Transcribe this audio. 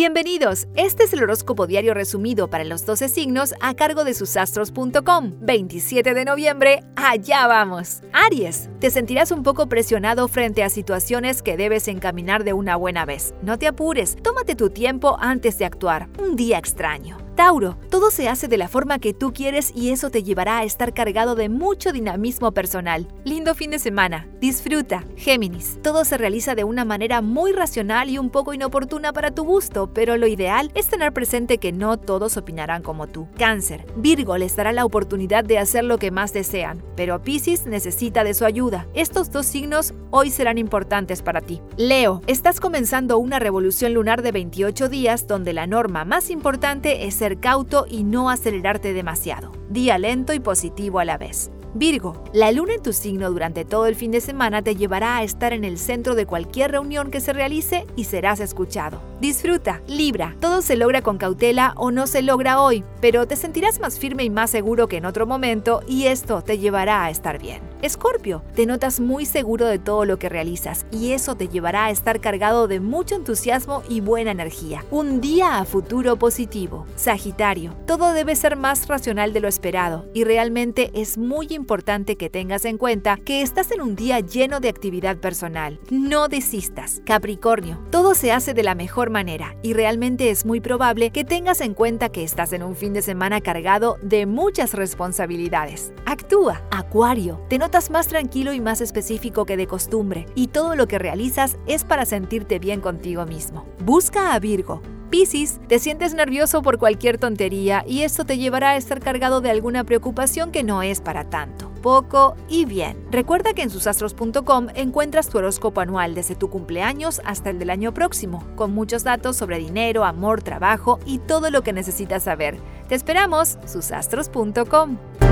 Bienvenidos, este es el horóscopo diario resumido para los 12 signos a cargo de susastros.com. 27 de noviembre, allá vamos. Aries, te sentirás un poco presionado frente a situaciones que debes encaminar de una buena vez. No te apures, tómate tu tiempo antes de actuar. Un día extraño. Tauro, todo se hace de la forma que tú quieres y eso te llevará a estar cargado de mucho dinamismo personal. Lindo fin de semana, disfruta. Géminis, todo se realiza de una manera muy racional y un poco inoportuna para tu gusto, pero lo ideal es tener presente que no todos opinarán como tú. Cáncer, Virgo les dará la oportunidad de hacer lo que más desean, pero Pisces necesita de su ayuda. Estos dos signos hoy serán importantes para ti. Leo, estás comenzando una revolución lunar de 28 días donde la norma más importante es ser cauto y no acelerarte demasiado. Día lento y positivo a la vez. Virgo, la luna en tu signo durante todo el fin de semana te llevará a estar en el centro de cualquier reunión que se realice y serás escuchado. Disfruta. Libra, todo se logra con cautela o no se logra hoy, pero te sentirás más firme y más seguro que en otro momento y esto te llevará a estar bien. Escorpio, te notas muy seguro de todo lo que realizas y eso te llevará a estar cargado de mucho entusiasmo y buena energía. Un día a futuro positivo. Sagitario, todo debe ser más racional de lo esperado y realmente es muy importante que tengas en cuenta que estás en un día lleno de actividad personal. No desistas. Capricornio, todo se hace de la mejor manera y realmente es muy probable que tengas en cuenta que estás en un fin de semana cargado de muchas responsabilidades. Actúa. Acuario, te notas más tranquilo y más específico que de costumbre, y todo lo que realizas es para sentirte bien contigo mismo. Busca a Virgo. Piscis, te sientes nervioso por cualquier tontería y esto te llevará a estar cargado de alguna preocupación que no es para tanto. Poco y bien. Recuerda que en susastros.com encuentras tu horóscopo anual desde tu cumpleaños hasta el del año próximo, con muchos datos sobre dinero, amor, trabajo y todo lo que necesitas saber. Te esperamos, susastros.com.